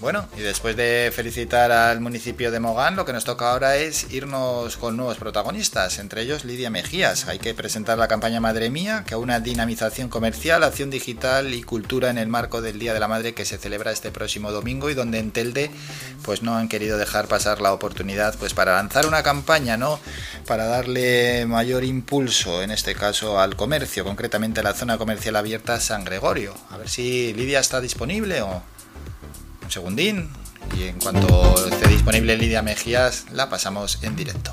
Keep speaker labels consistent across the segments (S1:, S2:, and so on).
S1: Bueno, y después de felicitar al municipio de Mogán, lo que nos toca ahora es irnos con nuevos protagonistas, entre ellos Lidia Mejías. Hay que presentar la campaña Madre Mía, que una dinamización comercial, acción digital y cultura en el marco del Día de la Madre que se celebra este próximo domingo y donde en Telde pues no han querido dejar pasar la oportunidad pues para lanzar una campaña, ¿no? Para darle mayor impulso, en este caso al comercio, concretamente a la zona comercial abierta San Gregorio. A ver si Lidia está disponible o un segundín y en cuanto esté disponible Lidia Mejías la pasamos en directo.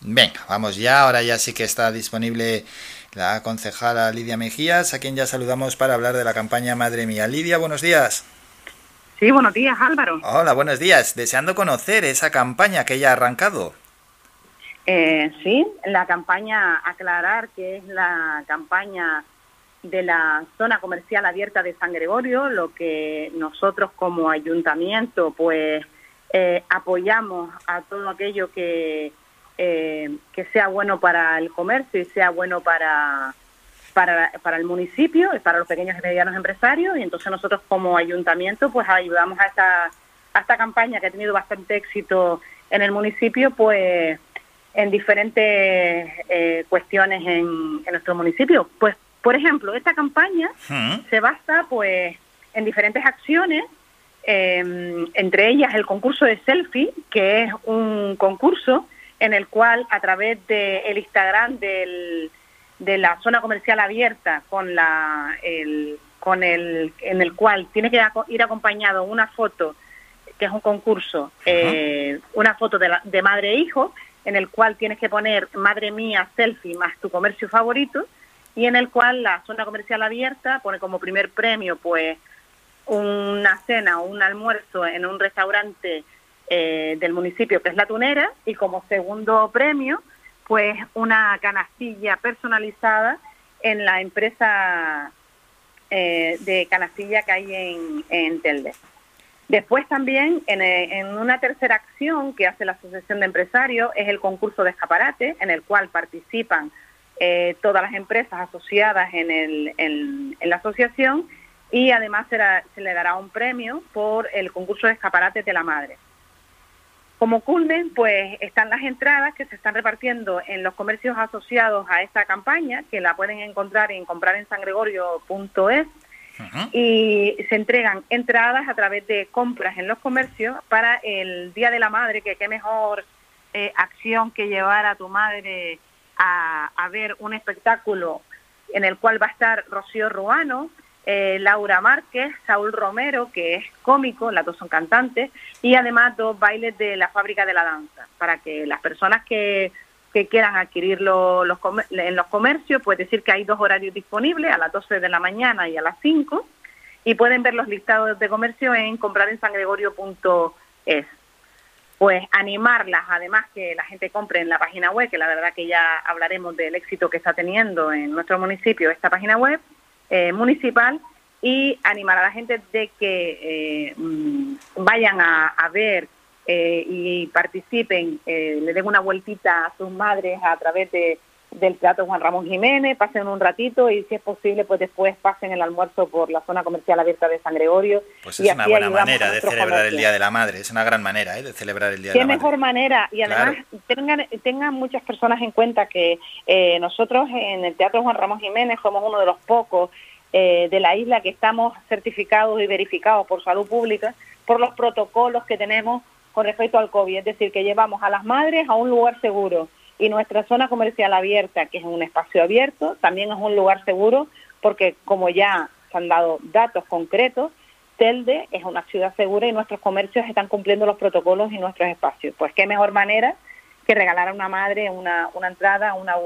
S1: Venga, vamos ya, ahora ya sí que está disponible la concejala Lidia Mejías, a quien ya saludamos para hablar de la campaña Madre Mía. Lidia, buenos días.
S2: Sí, buenos días, Álvaro.
S1: Hola, buenos días. Deseando conocer esa campaña que ya ha arrancado.
S2: Eh, sí, la campaña, aclarar que es la campaña de la zona comercial abierta de San Gregorio, lo que nosotros como ayuntamiento pues eh, apoyamos a todo aquello que, eh, que sea bueno para el comercio y sea bueno para, para, para el municipio y para los pequeños y medianos empresarios y entonces nosotros como ayuntamiento pues ayudamos a esta, a esta campaña que ha tenido bastante éxito en el municipio pues en diferentes eh, cuestiones en, en nuestro municipio. Pues por ejemplo, esta campaña se basa pues en diferentes acciones, em, entre ellas el concurso de selfie, que es un concurso en el cual a través del el Instagram del, de la zona comercial abierta con la el, con el en el cual tiene que ir acompañado una foto que es un concurso eh, una foto de, de madre e hijo en el cual tienes que poner madre mía selfie más tu comercio favorito y en el cual la zona comercial abierta pone como primer premio pues una cena o un almuerzo en un restaurante eh, del municipio que es La Tunera y como segundo premio pues una canastilla personalizada en la empresa eh, de canastilla que hay en, Telde. Después también, en, en, una tercera acción que hace la Asociación de Empresarios, es el concurso de escaparate, en el cual participan eh, todas las empresas asociadas en, el, en, la asociación y además se le dará un premio por el concurso de escaparates de la madre. Como culmen, pues están las entradas que se están repartiendo en los comercios asociados a esta campaña, que la pueden encontrar en comprarenSangregorio.es y se entregan entradas a través de compras en los comercios para el Día de la Madre, que qué mejor eh, acción que llevar a tu madre a, ver un espectáculo en el cual va a estar Rocío Ruano, eh, Laura Márquez, Saúl Romero, que es cómico, las dos son cantantes, y además dos bailes de la fábrica de la danza, para que las personas que, que quieran adquirirlo los, en los comercios, pues decir que hay dos horarios disponibles, a las 12 de la mañana y a las 5, y pueden ver los listados de comercio en comprarenSangregorio.es pues animarlas, además que la gente compre en la página web, que la verdad que ya hablaremos del éxito que está teniendo en nuestro municipio esta página web eh, municipal, y animar a la gente de que eh, mm, vayan a, a ver eh, y participen, le den una vueltita a sus madres a través de del Teatro Juan Ramón Jiménez, pasen un ratito y si es posible pues después pasen el almuerzo por la zona comercial abierta de San Gregorio.
S1: Pues es una buena manera de celebrar el Día de la Madre, es una gran manera ¿eh? de celebrar el Día de la
S2: Madre. Qué mejor manera y además tengan, tengan muchas personas en cuenta que eh, nosotros en el Teatro Juan Ramón Jiménez somos uno de los pocos eh, de la isla que estamos certificados y verificados por salud pública por los protocolos que tenemos con respecto al COVID, es decir, que llevamos a las madres a un lugar seguro y nuestra zona comercial abierta, que es un espacio abierto, también es un lugar seguro porque como ya se han dado datos concretos, Telde es una ciudad segura y nuestros comercios están cumpliendo los protocolos y nuestros espacios. Pues qué mejor manera que regalar a una madre una, una entrada, una,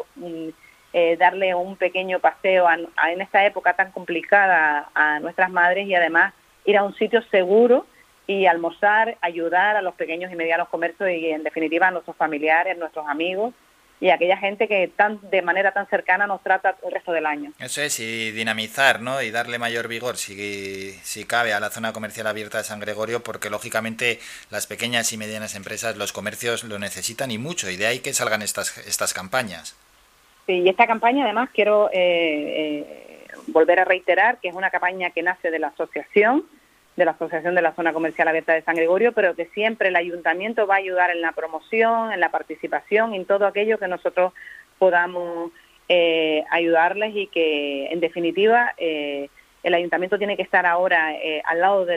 S2: eh, darle un pequeño paseo en esta época tan complicada a nuestras madres y además ir a un sitio seguro y almorzar, ayudar a los pequeños y medianos comercios y en definitiva a nuestros familiares, nuestros amigos y a aquella gente que tan de manera tan cercana nos trata el resto del año.
S1: Eso es, y dinamizar, ¿no? Y darle mayor vigor, si, si cabe, a la zona comercial abierta de San Gregorio, porque lógicamente las pequeñas y medianas empresas, los comercios lo necesitan y mucho, y de ahí que salgan estas, estas campañas.
S2: Sí, y esta campaña además quiero eh, eh, volver a reiterar que es una campaña que nace de la asociación, de la Asociación de la Zona Comercial Abierta de San Gregorio, pero que siempre el ayuntamiento va a ayudar en la promoción, en la participación, en todo aquello que nosotros podamos eh, ayudarles y que, en definitiva, eh, el ayuntamiento tiene que estar ahora eh, al lado de,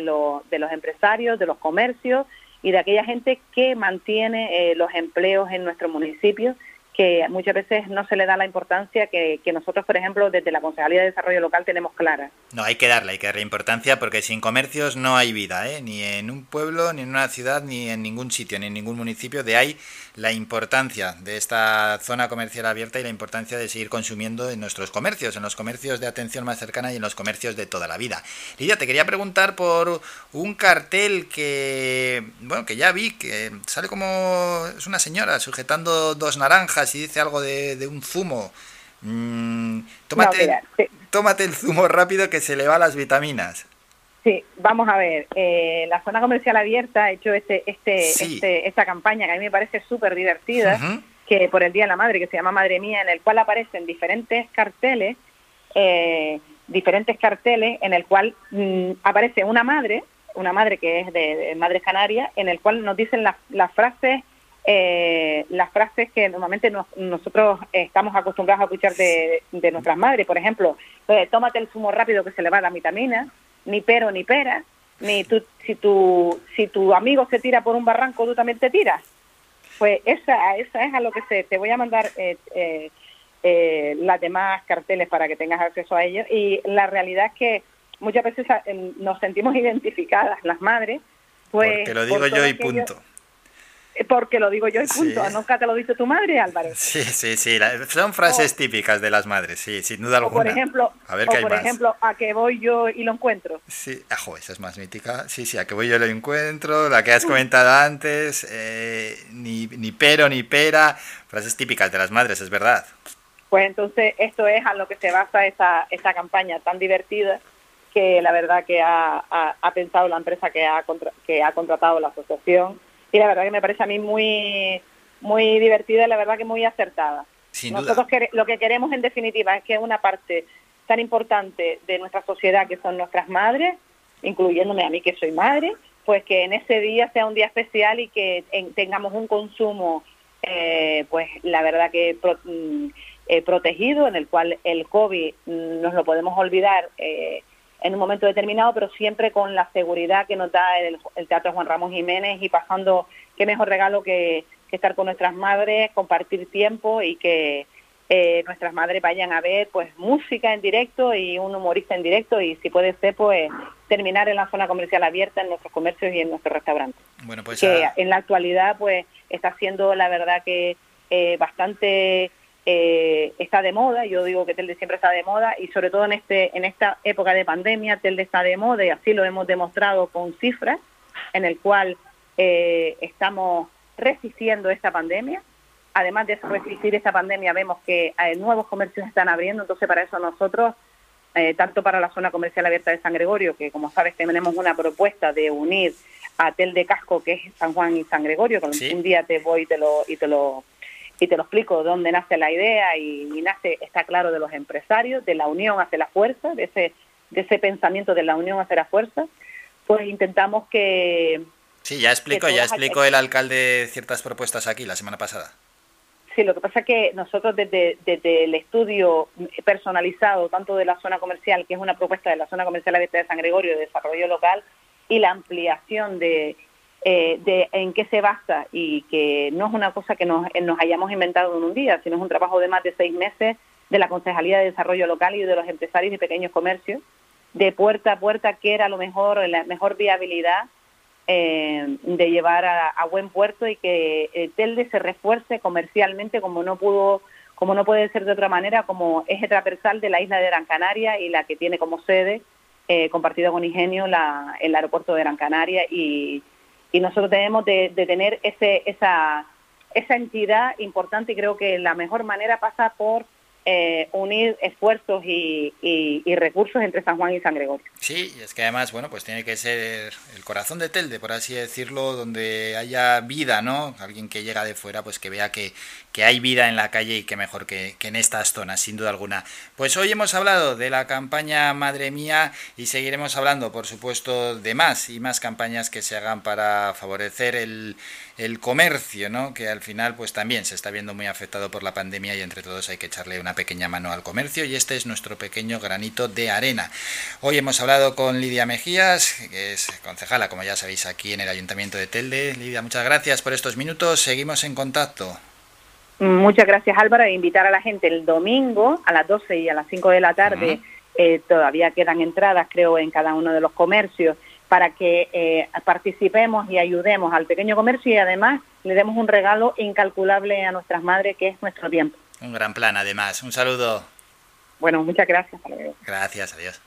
S2: de, los empresarios, de los comercios y de aquella gente que mantiene los empleos en nuestro municipio que muchas veces no se le da la importancia que, nosotros, por ejemplo, desde la Concejalía de Desarrollo Local tenemos clara.
S1: No, hay que darle, hay que darle importancia porque sin comercios no hay vida, ¿eh? ni en un pueblo, ni en una ciudad, ni en ningún sitio, ni en ningún municipio. De ahí la importancia de esta zona comercial abierta y la importancia de seguir consumiendo en nuestros comercios, en los comercios de atención más cercana y en los comercios de toda la vida. Lidia, te quería preguntar por un cartel que, bueno, que ya vi, que sale como es una señora sujetando dos naranjas y dice algo de, un zumo. Mm, tómate, tómate el zumo rápido que se le va las vitaminas.
S2: Sí, vamos a ver. Eh, la zona comercial abierta ha hecho este, este, este esta campaña que a mí me parece súper divertida, que por el Día de la Madre, que se llama Madre Mía, en el cual aparecen diferentes carteles, eh, diferentes carteles en el cual mm, aparece una madre, una madre que es de, Madre Canaria, en el cual nos dicen las frases eh, las frases que normalmente nosotros estamos acostumbrados a escuchar de, nuestras madres. Por ejemplo, tómate el zumo rápido que se le va la vitamina, ni pero ni pera, ni tú, si, tu, si tu amigo se tira por un barranco, tú también te tiras. Pues esa, esa es a lo que se, te voy a mandar eh, eh, eh, las demás carteles para que tengas acceso a ellos. Y la realidad es que muchas veces nos sentimos identificadas las madres. Pues,
S1: Porque lo digo yo y punto.
S2: Porque lo digo yo y punto. ¿Nunca te lo dice tu madre, Álvarez?
S1: Sí, sí, sí. Son frases típicas de las madres, sí, sin duda alguna.
S2: por ejemplo, a ver por ejemplo, a que voy yo y lo encuentro.
S1: Sí, ajo, esa es más mítica. Sí, sí, a que voy yo y lo encuentro. La que has comentado antes, eh, ni, ni pero ni pera. Frases típicas de las madres, es verdad.
S2: Pues entonces, esto es a lo que se basa esa, esa campaña tan divertida que la verdad que ha, ha, pensado la empresa que ha, que ha contratado la asociación y la verdad que me parece a mí muy, muy divertida y la verdad que muy acertada. Nosotros lo que queremos en definitiva es que una parte tan importante de nuestra sociedad que son nuestras madres, incluyéndome a mí que soy madre, pues que en ese día sea un día especial y que tengamos un consumo, eh, pues la verdad que mm, eh, protegido, en el cual el COVID mm, nos lo podemos olvidar eh, en un momento determinado, pero siempre con la seguridad que nos da el, Teatro Juan Ramón Jiménez y pasando qué mejor regalo que, estar con nuestras madres, compartir tiempo y que eh, nuestras madres vayan a ver pues música en directo y un humorista en directo y si puede ser pues terminar en la zona comercial abierta en nuestros comercios y en nuestros restaurantes.
S1: Bueno, pues
S2: que en la actualidad pues está siendo la verdad que eh, bastante eh, está de moda, yo digo que Telde siempre está de moda y sobre todo en, este, en esta época de pandemia Telde está de moda y así lo hemos demostrado con cifras en el cual eh, estamos resistiendo esta pandemia. Además de resistir esta pandemia vemos que eh, nuevos comercios están abriendo, entonces para eso nosotros, tanto para la zona comercial abierta de San Gregorio, que como sabes tenemos una propuesta de unir a Tel de Casco, que es San Juan y San Gregorio, que un día te voy y te lo, y te lo y te lo explico dónde nace la idea y, nace, está claro, de los empresarios, de la unión hacia la fuerza, de ese, de ese pensamiento de la unión hacia la fuerza, pues intentamos que...
S1: Sí, ya explico, ya explicó el alcalde ciertas propuestas aquí la semana pasada.
S2: Sí, lo que pasa es que nosotros desde, desde el estudio personalizado, tanto de la zona comercial, que es una propuesta de la zona comercial abierta de San Gregorio de desarrollo local, y la ampliación de, eh, de en qué se basa y que no es una cosa que nos, nos hayamos inventado en un día, sino es un trabajo de más de seis meses de la Concejalía de Desarrollo Local y de los empresarios y pequeños comercios, de puerta a puerta, que era lo mejor, la mejor viabilidad eh, de llevar a, buen puerto y que el Telde se refuerce comercialmente como no pudo como no puede ser de otra manera, como eje transversal de la isla de Gran Canaria y la que tiene como sede, eh, compartido con Ingenio, la, el aeropuerto de Gran Canaria y, y nosotros debemos de, tener ese, esa, esa entidad importante y creo que la mejor manera pasa por eh, unir esfuerzos y, recursos entre San Juan y San Gregorio.
S1: Sí, es que además, bueno, pues tiene que ser el corazón de Telde, por así decirlo, donde haya vida, ¿no? Alguien que llega de fuera, pues que vea que, que hay vida en la calle y que mejor que, que, en estas zonas, sin duda alguna. Pues hoy hemos hablado de la campaña Madre Mía y seguiremos hablando, por supuesto, de más y más campañas que se hagan para favorecer el, el comercio, ¿no? Que al final, pues también se está viendo muy afectado por la pandemia y entre todos hay que echarle una pequeña mano al comercio y este es nuestro pequeño granito de arena. Hoy hemos hablado con Lidia Mejías, que es concejala, como ya sabéis, aquí en el Ayuntamiento de Telde. Lidia, muchas gracias por estos minutos. Seguimos en contacto.
S2: Muchas gracias Álvaro. E invitar a la gente el domingo a las 12 y a las 5 de la tarde. Eh, todavía quedan entradas, creo, en cada uno de los comercios para que eh, participemos y ayudemos al pequeño comercio y además le demos un regalo incalculable a nuestras madres, que es nuestro tiempo.
S1: Un gran plan, además. Un saludo.
S2: Bueno, muchas gracias.
S1: Gracias, adiós.